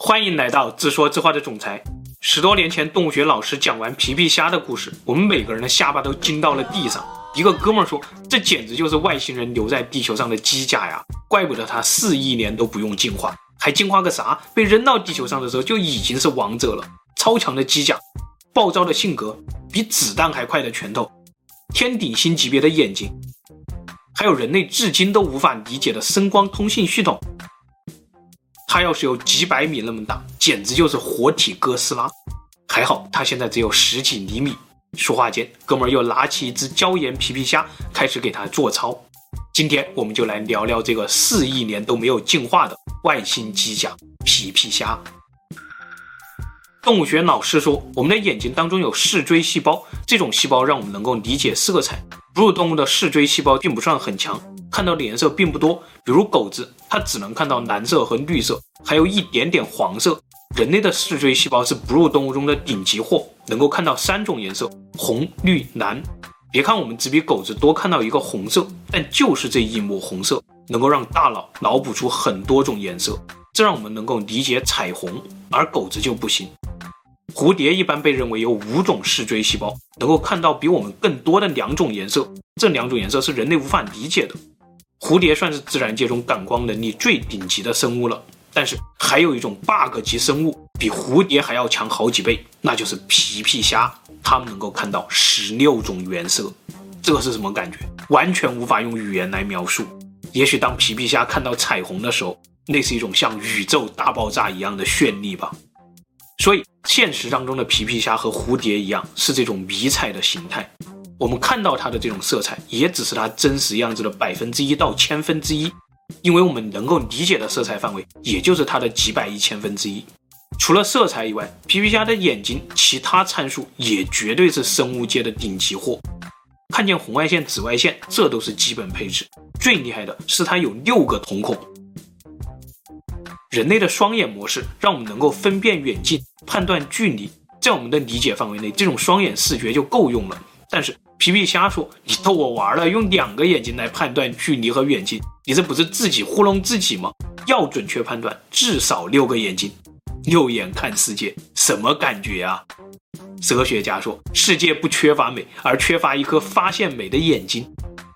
欢迎来到自说自话的总裁。十多年前，动物学老师讲完皮皮虾的故事，我们每个人的下巴都惊到了地上。一个哥们儿说：“这简直就是外星人留在地球上的机甲呀！怪不得它四亿年都不用进化，还进化个啥？被扔到地球上的时候就已经是王者了。超强的机甲，暴躁的性格，比子弹还快的拳头，天顶星级别的眼睛，还有人类至今都无法理解的声光通信系统。”它要是有几百米那么大，简直就是活体哥斯拉。还好它现在只有十几厘米。说话间，哥们儿又拿起一只椒盐皮皮虾，开始给它做操。今天我们就来聊聊这个四亿年都没有进化的外星机甲皮皮虾。动物学老师说，我们的眼睛当中有视锥细胞，这种细胞让我们能够理解色彩。哺乳动物的视锥细胞并不算很强。看到的颜色并不多，比如狗子，它只能看到蓝色和绿色，还有一点点黄色。人类的视锥细胞是哺乳动物中的顶级货，能够看到三种颜色：红、绿、蓝。别看我们只比狗子多看到一个红色，但就是这一抹红色，能够让大脑脑补出很多种颜色，这让我们能够理解彩虹，而狗子就不行。蝴蝶一般被认为有五种视锥细胞，能够看到比我们更多的两种颜色，这两种颜色是人类无法理解的。蝴蝶算是自然界中感光能力最顶级的生物了，但是还有一种 bug 级生物比蝴蝶还要强好几倍，那就是皮皮虾，它们能够看到十六种颜色，这个是什么感觉？完全无法用语言来描述。也许当皮皮虾看到彩虹的时候，那是一种像宇宙大爆炸一样的绚丽吧。所以现实当中的皮皮虾和蝴蝶一样，是这种迷彩的形态。我们看到它的这种色彩，也只是它真实样子的百分之一到千分之一，因为我们能够理解的色彩范围，也就是它的几百亿千分之一。除了色彩以外，皮皮虾的眼睛其他参数也绝对是生物界的顶级货。看见红外线、紫外线，这都是基本配置。最厉害的是它有六个瞳孔。人类的双眼模式让我们能够分辨远近、判断距离，在我们的理解范围内，这种双眼视觉就够用了。但是皮皮虾说：“你逗我玩了，用两个眼睛来判断距离和远近，你这不是自己糊弄自己吗？要准确判断，至少六个眼睛，六眼看世界，什么感觉啊？”哲学家说：“世界不缺乏美，而缺乏一颗发现美的眼睛。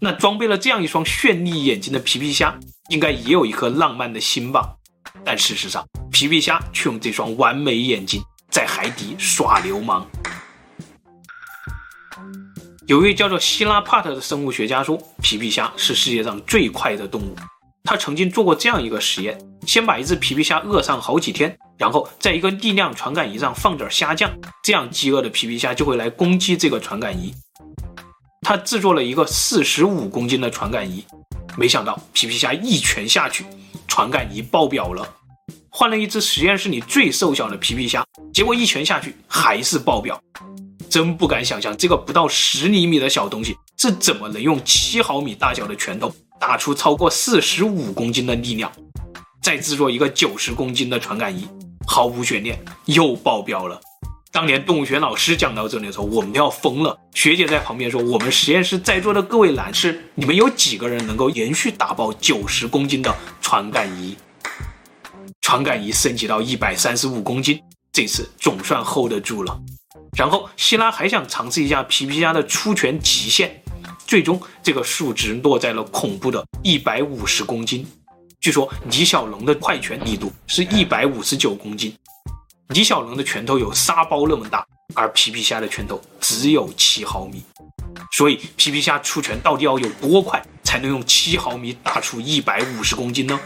那装备了这样一双绚丽眼睛的皮皮虾，应该也有一颗浪漫的心吧？但事实上，皮皮虾却用这双完美眼睛在海底耍流氓。”有一位叫做希拉帕特的生物学家说，皮皮虾是世界上最快的动物。他曾经做过这样一个实验：先把一只皮皮虾饿上好几天，然后在一个力量传感仪上放点虾酱，这样饥饿的皮皮虾就会来攻击这个传感仪。他制作了一个四十五公斤的传感仪，没想到皮皮虾一拳下去，传感仪爆表了。换了一只实验室里最瘦小的皮皮虾，结果一拳下去还是爆表。真不敢想象，这个不到十厘米的小东西是怎么能用七毫米大小的拳头打出超过四十五公斤的力量。再制作一个九十公斤的传感仪，毫无悬念，又爆表了。当年动物学老师讲到这里的时候，我们都要疯了。学姐在旁边说：“我们实验室在座的各位男士，你们有几个人能够连续打爆九十公斤的传感仪？”传感仪升级到一百三十五公斤，这次总算 hold 得住了。然后希拉还想尝试一下皮皮虾的出拳极限，最终这个数值落在了恐怖的一百五十公斤。据说李小龙的快拳力度是一百五十九公斤，李小龙的拳头有沙包那么大，而皮皮虾的拳头只有七毫米。所以皮皮虾出拳到底要有多快，才能用七毫米打出一百五十公斤呢？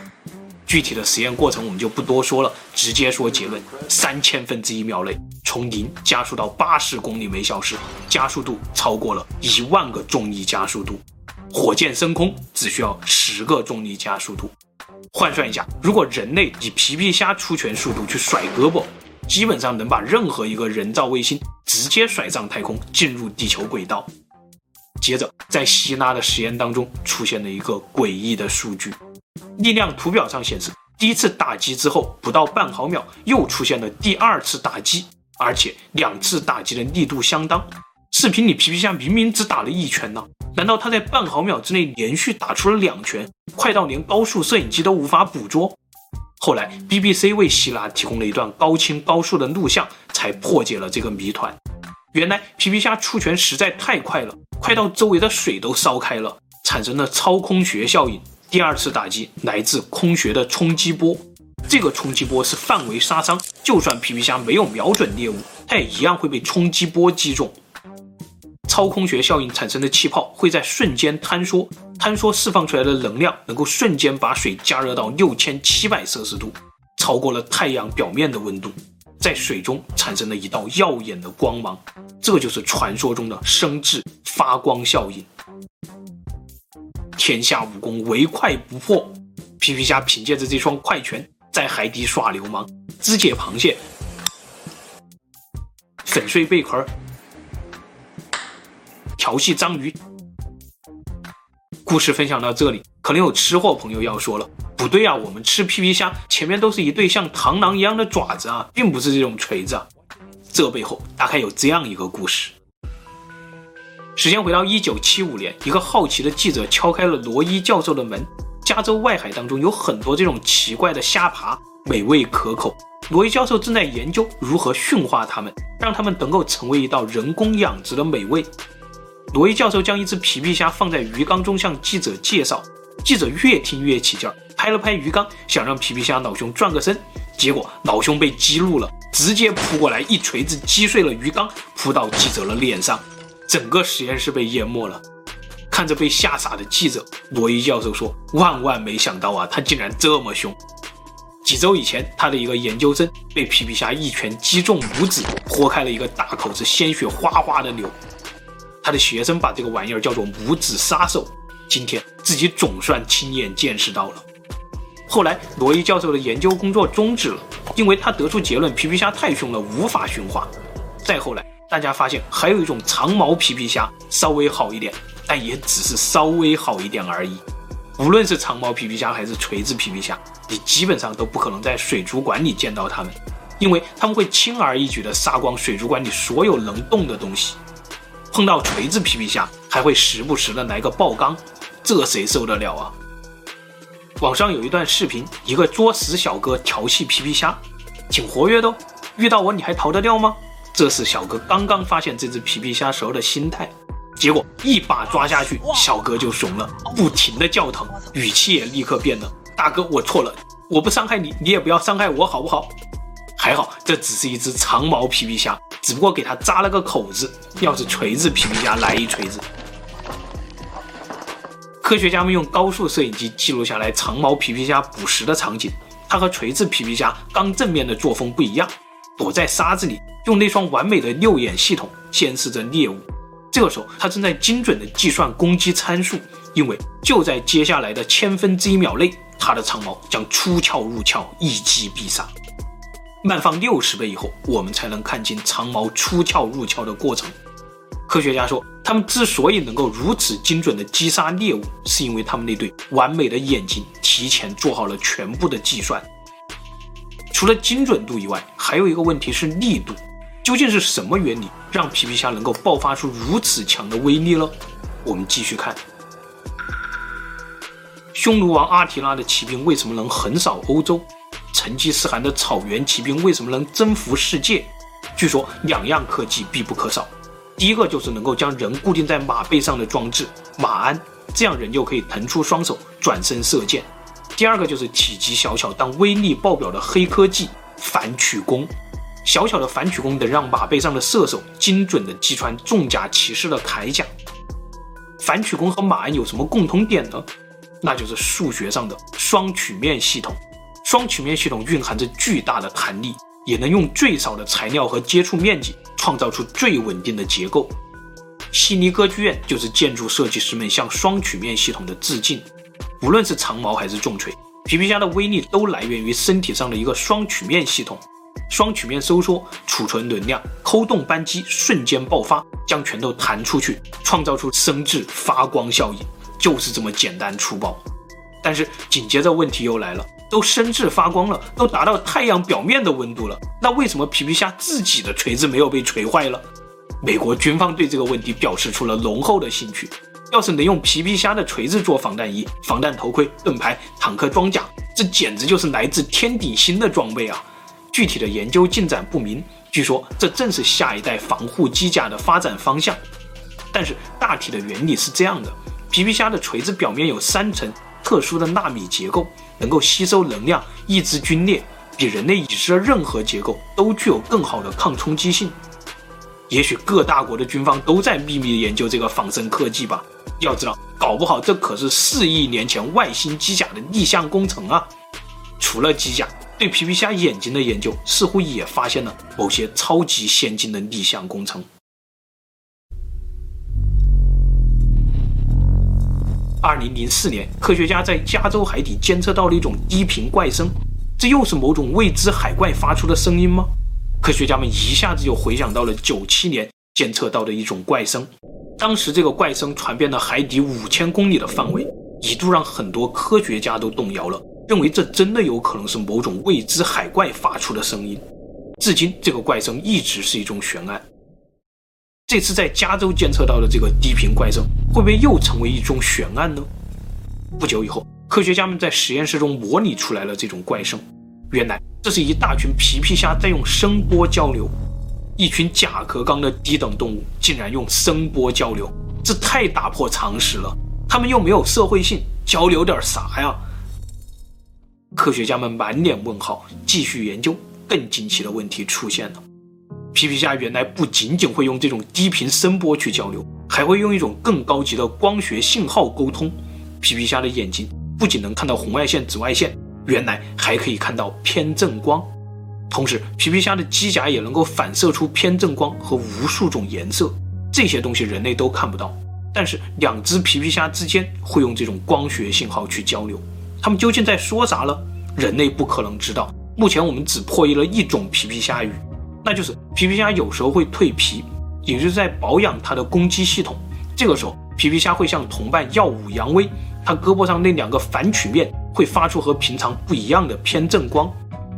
具体的实验过程我们就不多说了，直接说结论：三千分之一秒内，从零加速到八十公里每小时，加速度超过了一万个重力加速度。火箭升空只需要十个重力加速度。换算一下，如果人类以皮皮虾出拳速度去甩胳膊，基本上能把任何一个人造卫星直接甩上太空，进入地球轨道。接着，在希拉的实验当中出现了一个诡异的数据。力量图表上显示，第一次打击之后不到半毫秒，又出现了第二次打击，而且两次打击的力度相当。视频里皮皮虾明明只打了一拳呢，难道他在半毫秒之内连续打出了两拳，快到连高速摄影机都无法捕捉？后来 BBC 为希拉提供了一段高清高速的录像，才破解了这个谜团。原来皮皮虾出拳实在太快了，快到周围的水都烧开了，产生了超空穴效应。第二次打击来自空穴的冲击波，这个冲击波是范围杀伤，就算皮皮虾没有瞄准猎物，它也一样会被冲击波击中。超空穴效应产生的气泡会在瞬间坍缩，坍缩释放出来的能量能够瞬间把水加热到六千七百摄氏度，超过了太阳表面的温度，在水中产生了一道耀眼的光芒，这就是传说中的生质发光效应。天下武功唯快不破，皮皮虾凭借着这双快拳在海底耍流氓，肢解螃蟹，粉碎贝壳，调戏章鱼。故事分享到这里，可能有吃货朋友要说了，不对啊，我们吃皮皮虾前面都是一对像螳螂一样的爪子啊，并不是这种锤子啊。这背后大概有这样一个故事。时间回到一九七五年，一个好奇的记者敲开了罗伊教授的门。加州外海当中有很多这种奇怪的虾爬，美味可口。罗伊教授正在研究如何驯化它们，让它们能够成为一道人工养殖的美味。罗伊教授将一只皮皮虾放在鱼缸中向记者介绍，记者越听越起劲儿，拍了拍鱼缸，想让皮皮虾老兄转个身，结果老兄被激怒了，直接扑过来一锤子击碎了鱼缸，扑到记者的脸上。整个实验室被淹没了。看着被吓傻的记者，罗伊教授说：“万万没想到啊，他竟然这么凶！几周以前，他的一个研究生被皮皮虾一拳击中拇指，破开了一个大口子，鲜血哗哗的流。他的学生把这个玩意儿叫做拇指杀手。今天自己总算亲眼见识到了。后来，罗伊教授的研究工作终止了，因为他得出结论：皮皮虾太凶了，无法驯化。再后来。”大家发现还有一种长毛皮皮虾稍微好一点，但也只是稍微好一点而已。无论是长毛皮皮虾还是锤子皮皮虾，你基本上都不可能在水族馆里见到它们，因为它们会轻而易举地杀光水族馆里所有能动的东西。碰到锤子皮皮虾，还会时不时的来个爆缸，这谁受得了啊？网上有一段视频，一个作死小哥调戏皮皮虾，挺活跃的哦。遇到我你还逃得掉吗？这是小哥刚刚发现这只皮皮虾时候的心态，结果一把抓下去，小哥就怂了，不停的叫疼，语气也立刻变了。大哥，我错了，我不伤害你，你也不要伤害我，好不好？还好，这只是一只长毛皮皮虾，只不过给它扎了个口子。要是锤子皮皮虾来一锤子。科学家们用高速摄影机记录下来长毛皮皮虾捕食的场景，它和锤子皮皮虾刚正面的作风不一样。躲在沙子里，用那双完美的六眼系统监视着猎物。这个时候，他正在精准地计算攻击参数，因为就在接下来的千分之一秒内，他的长矛将出鞘入鞘，一击必杀。慢放六十倍以后，我们才能看清长矛出鞘入鞘的过程。科学家说，他们之所以能够如此精准地击杀猎物，是因为他们那对完美的眼睛提前做好了全部的计算。除了精准度以外，还有一个问题是力度。究竟是什么原理让皮皮虾能够爆发出如此强的威力了？我们继续看，匈奴王阿提拉的骑兵为什么能横扫欧洲？成吉思汗的草原骑兵为什么能征服世界？据说两样科技必不可少。第一个就是能够将人固定在马背上的装置马鞍，这样人就可以腾出双手转身射箭。第二个就是体积小巧但威力爆表的黑科技反曲弓，小小的反曲弓能让马背上的射手精准地击穿重甲骑士的铠甲。反曲弓和马鞍有什么共同点呢？那就是数学上的双曲面系统。双曲面系统蕴含着巨大的弹力，也能用最少的材料和接触面积创造出最稳定的结构。悉尼歌剧院就是建筑设计师们向双曲面系统的致敬。无论是长矛还是重锤，皮皮虾的威力都来源于身体上的一个双曲面系统。双曲面收缩，储存能量，扣动扳机，瞬间爆发，将拳头弹出去，创造出生质发光效应，就是这么简单粗暴。但是紧接着问题又来了，都生质发光了，都达到太阳表面的温度了，那为什么皮皮虾自己的锤子没有被锤坏了？美国军方对这个问题表示出了浓厚的兴趣。要是能用皮皮虾的锤子做防弹衣、防弹头盔、盾牌、坦克装甲，这简直就是来自天顶星的装备啊！具体的研究进展不明，据说这正是下一代防护机甲的发展方向。但是大体的原理是这样的：皮皮虾的锤子表面有三层特殊的纳米结构，能够吸收能量，抑制龟裂，比人类已知的任何结构都具有更好的抗冲击性。也许各大国的军方都在秘密研究这个仿生科技吧。要知道，搞不好这可是四亿年前外星机甲的逆向工程啊！除了机甲，对皮皮虾眼睛的研究似乎也发现了某些超级先进的逆向工程。二零零四年，科学家在加州海底监测到了一种低频怪声，这又是某种未知海怪发出的声音吗？科学家们一下子就回想到了九七年监测到的一种怪声。当时这个怪声传遍了海底五千公里的范围，一度让很多科学家都动摇了，认为这真的有可能是某种未知海怪发出的声音。至今，这个怪声一直是一种悬案。这次在加州监测到的这个低频怪声，会不会又成为一宗悬案呢？不久以后，科学家们在实验室中模拟出来了这种怪声，原来这是一大群皮皮虾在用声波交流。一群甲壳纲的低等动物竟然用声波交流，这太打破常识了。他们又没有社会性，交流点啥呀？科学家们满脸问号，继续研究。更惊奇的问题出现了：皮皮虾原来不仅仅会用这种低频声波去交流，还会用一种更高级的光学信号沟通。皮皮虾的眼睛不仅能看到红外线、紫外线，原来还可以看到偏振光。同时，皮皮虾的机甲也能够反射出偏振光和无数种颜色，这些东西人类都看不到。但是，两只皮皮虾之间会用这种光学信号去交流，他们究竟在说啥呢？人类不可能知道。目前我们只破译了一种皮皮虾语，那就是皮皮虾有时候会蜕皮，也就是在保养它的攻击系统。这个时候，皮皮虾会向同伴耀武扬威，它胳膊上那两个反曲面会发出和平常不一样的偏振光。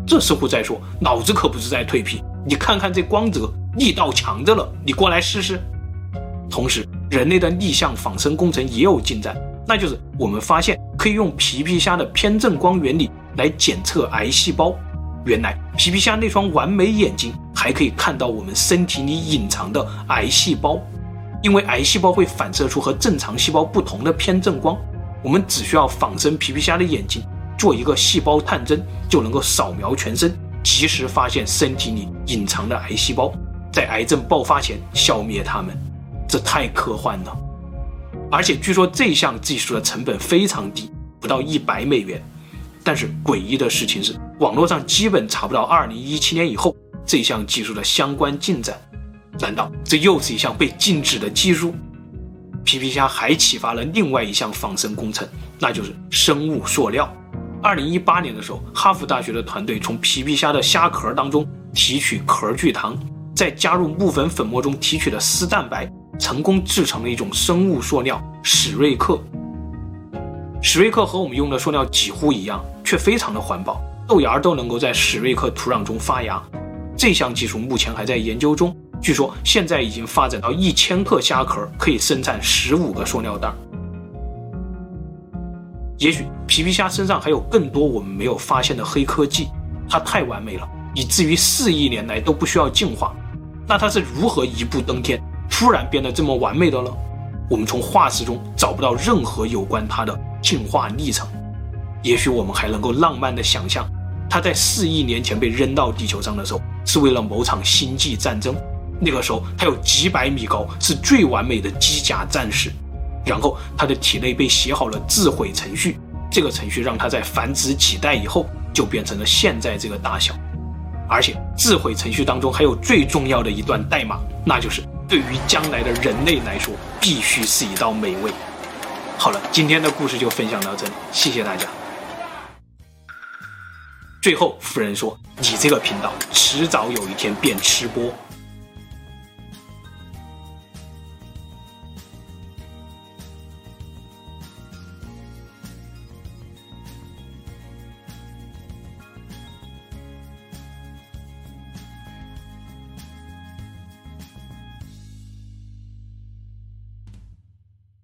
这似乎在说，老子可不是在蜕皮，你看看这光泽，力道强着了，你过来试试。同时，人类的逆向仿生工程也有进展，那就是我们发现可以用皮皮虾的偏振光原理来检测癌细胞。原来，皮皮虾那双完美眼睛还可以看到我们身体里隐藏的癌细胞，因为癌细胞会反射出和正常细胞不同的偏振光，我们只需要仿生皮皮虾的眼睛。做一个细胞探针，就能够扫描全身，及时发现身体里隐藏的癌细胞，在癌症爆发前消灭它们。这太科幻了！而且据说这项技术的成本非常低，不到一百美元。但是诡异的事情是，网络上基本查不到二零一七年以后这项技术的相关进展。难道这又是一项被禁止的技术？皮皮虾还启发了另外一项仿生工程，那就是生物塑料。二零一八年的时候，哈佛大学的团队从皮皮虾的虾壳当中提取壳聚糖，再加入木粉粉末中提取的丝蛋白，成功制成了一种生物塑料史瑞克。史瑞克和我们用的塑料几乎一样，却非常的环保，豆芽都能够在史瑞克土壤中发芽。这项技术目前还在研究中，据说现在已经发展到一千克虾壳可以生产十五个塑料袋。也许皮皮虾身上还有更多我们没有发现的黑科技，它太完美了，以至于四亿年来都不需要进化。那它是如何一步登天，突然变得这么完美的了？我们从化石中找不到任何有关它的进化历程。也许我们还能够浪漫地想象，它在四亿年前被扔到地球上的时候，是为了某场星际战争。那个时候它有几百米高，是最完美的机甲战士。然后，它的体内被写好了自毁程序，这个程序让它在繁殖几代以后就变成了现在这个大小。而且，自毁程序当中还有最重要的一段代码，那就是对于将来的人类来说，必须是一道美味。好了，今天的故事就分享到这里，谢谢大家。最后，夫人说：“你这个频道迟早有一天变吃播。”